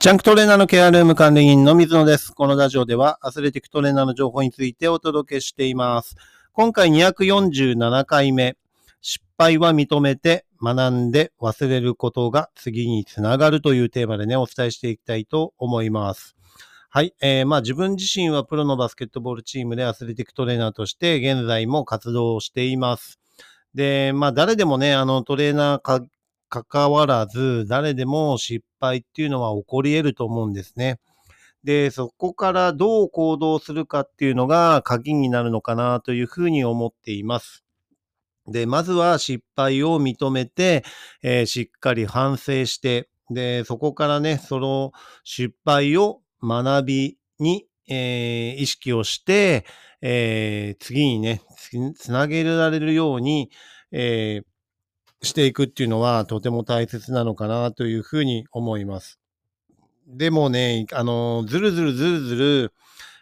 ジャンクトレーナーのケアルーム管理人の水野です。このラジオではアスレティックトレーナーの情報についてお届けしています。今回247回目、失敗は認めて学んで忘れることが次につながるというテーマでね、お伝えしていきたいと思います。はい。えー、まあ自分自身はプロのバスケットボールチームでアスレティックトレーナーとして現在も活動をしています。で、まあ誰でもね、あのトレーナーか関わらず、誰でも失敗っていうのは起こり得ると思うんですね。で、そこからどう行動するかっていうのが鍵になるのかなというふうに思っています。で、まずは失敗を認めて、えーしっかり反省して、で、そこからね、その失敗を学びに、えー意識をして、えー次にね、つつなげられるように、えーしていくっていうのはとても大切なのかなというふうに思います。でもね、あの、ずるずるずるずる、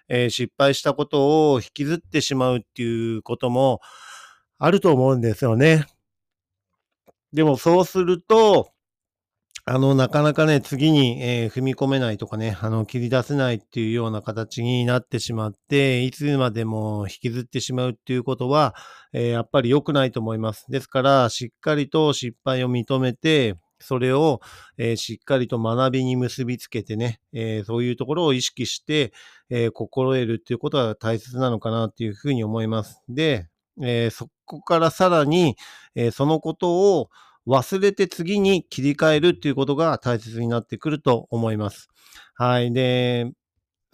えー失敗したことを引きずってしまうっていうこともあると思うんですよね。でもそうすると、あの、なかなかね、次に、えー踏み込めないとかね、あの、切り出せないっていうような形になってしまって、いつまでも引きずってしまうっていうことは、えーやっぱり良くないと思います。ですから、しっかりと失敗を認めて、それを、えーしっかりと学びに結びつけてね、えそういうところを意識して、え心得るっていうことは大切なのかなっていうふうに思います。で、えそこからさらに、えそのことを忘れて次に切り替えるっていうことが大切になってくると思います。はい。で、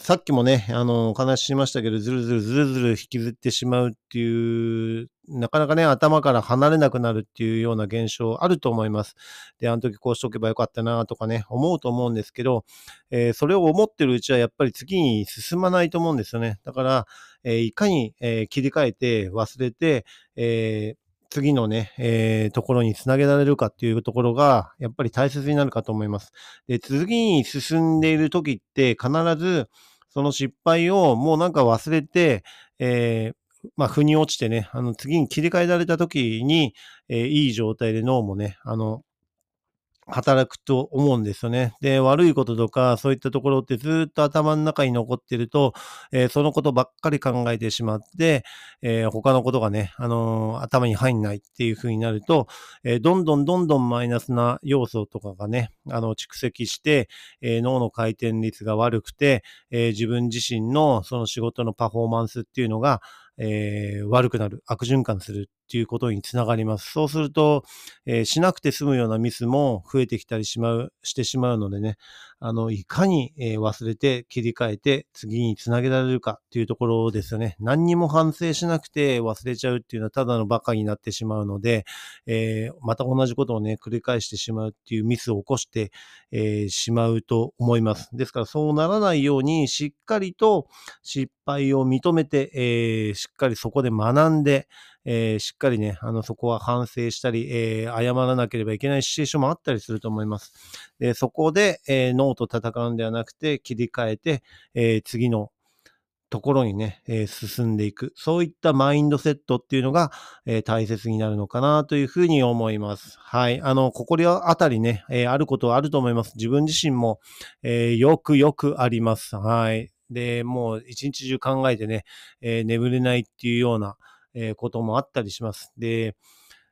さっきもね、あの、お話ししましたけど、ずるずるずるずる引きずってしまうっていう、なかなかね、頭から離れなくなるっていうような現象あると思います。で、あの時こうしとけばよかったなとかね、思うと思うんですけど、えーそれを思ってるうちはやっぱり次に進まないと思うんですよね。だから、えーいかに、えー切り替えて忘れて、え次のね、えーところにつなげられるかっていうところが、やっぱり大切になるかと思います。で、次に進んでいる時って必ず、その失敗をもうなんか忘れて、えーまあ、腑に落ちてね、あの、次に切り替えられた時に、えーいい状態で脳もね、あの、働くと思うんですよね。で、悪いこととか、そういったところってずっと頭の中に残ってると、えーそのことばっかり考えてしまって、えー他のことがね、あのー頭に入んないっていう風になると、えどんどんどんどんマイナスな要素とかがね、あの、蓄積して、え脳の回転率が悪くて、え自分自身のその仕事のパフォーマンスっていうのが、えー悪くなる、悪循環するっていうことにつながります。そうすると、えーしなくて済むようなミスも増えてきたりしまう、してしまうのでね、あの、いかに、えー忘れて切り替えて次につなげられるかっていうところですよね。何にも反省しなくて忘れちゃうっていうのはただのバカになってしまうので、えーまた同じことをね、繰り返してしまうっていうミスを起こして、えーしまうと思います。ですからそうならないようにしっかりと失敗を認めて、えーしっかりそこで学んで、えーしっかりね、あの、そこは反省したり、えー謝らなければいけないシチュエーションもあったりすると思います。でそこで、えー脳と戦うんではなくて、切り替えて、えー次のところにね、えー進んでいく。そういったマインドセットっていうのが、えー大切になるのかなというふうに思います。はい。あの、心当たりね、えーあることはあると思います。自分自身も、えよくよくあります。はい。で、もう一日中考えてね、え眠れないっていうような、えこともあったりします。で、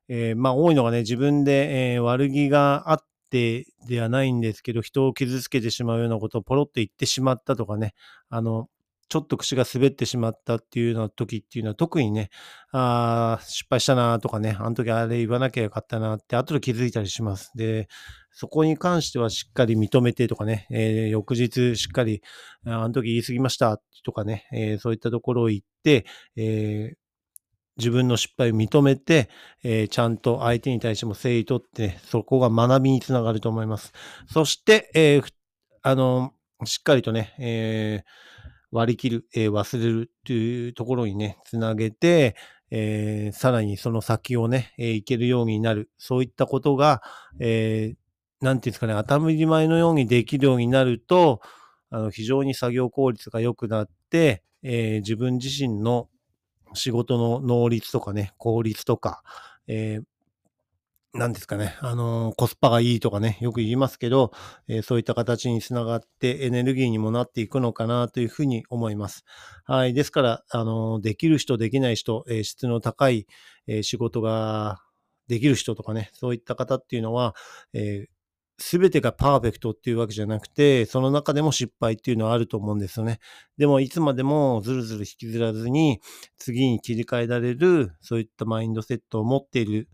えーまあ多いのがね、自分で、えー悪気があってではないんですけど、人を傷つけてしまうようなことをポロって言ってしまったとかね、あの、ちょっと口が滑ってしまったっていうような時っていうのは特にね、あ失敗したなとかね、あの時あれ言わなきゃよかったなって後で気づいたりします。で、そこに関してはしっかり認めてとかね、えー翌日しっかり、ああの時言い過ぎましたとかね、えーそういったところを言って、えー自分の失敗を認めて、えーちゃんと相手に対しても誠意とって、そこが学びにつながると思います。そして、えーあの、しっかりとね、えー割り切る、えー忘れるっていうところにね、つなげて、えーさらにその先をね、えーいけるようになる。そういったことが、えーなんていうんですかね、当たり前のようにできるようになると、あの非常に作業効率が良くなって、えー自分自身の仕事の能率とかね、効率とか、えーなんですかね、あのーコスパがいいとかね、よく言いますけど、えーそういった形につながってエネルギーにもなっていくのかなというふうに思います。はい。ですから、あのーできる人、できない人、え質の高い、え仕事ができる人とかね、そういった方っていうのは、えすべてがパーフェクトっていうわけじゃなくて、その中でも失敗っていうのはあると思うんですよね。でも、いつまでもずるずる引きずらずに、次に切り替えられる、そういったマインドセットを持っている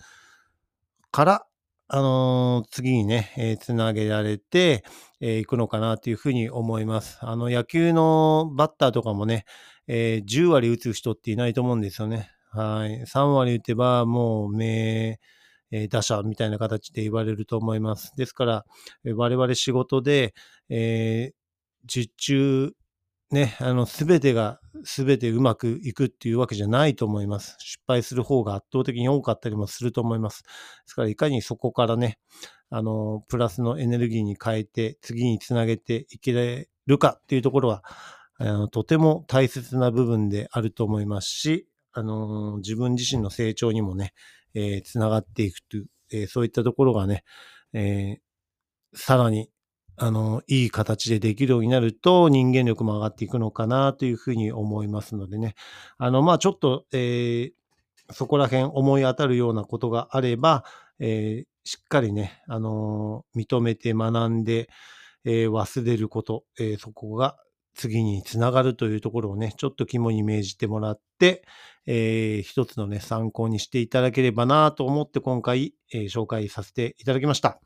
から、あのー次にね、えーつなげられて、えーいくのかなというふうに思います。あの、野球のバッターとかもね、えー10割打つ人っていないと思うんですよね。はい。3割打てば、もう、名、えー打者みたいな形で言われると思います。ですから、えー我々仕事で、えー受注、ね、あの、すべてが、すべてうまくいくっていうわけじゃないと思います。失敗する方が圧倒的に多かったりもすると思います。ですから、いかにそこからね、あの、プラスのエネルギーに変えて、次につなげていけるかっていうところは、あのとても大切な部分であると思いますし、あの、自分自身の成長にもね、えーつながっていくという、えーそういったところがね、えーさらに、あの、いい形でできるようになると人間力も上がっていくのかなというふうに思いますのでね。あの、まあちょっと、えそこら辺思い当たるようなことがあれば、えしっかりね、あの認めて学んで、え忘れること、えそこが次につながるというところをね、ちょっと肝に銘じてもらって、えー一つのね、参考にしていただければなと思って今回、えー紹介させていただきました。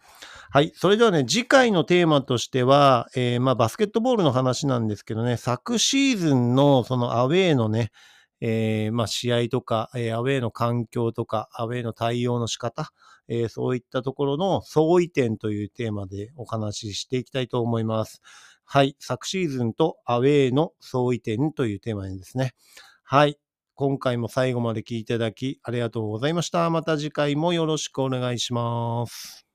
はい。それではね、次回のテーマとしては、えーまあ、バスケットボールの話なんですけどね、昨シーズンのそのアウェーのね、えーまあ、試合とか、えーアウェーの環境とか、アウェーの対応の仕方、えーそういったところの相違点というテーマでお話ししていきたいと思います。はい。昨シーズンとアウェーの相違点というテーマにですね。はい。今回も最後まで聞いていただきありがとうございました。また次回もよろしくお願いします。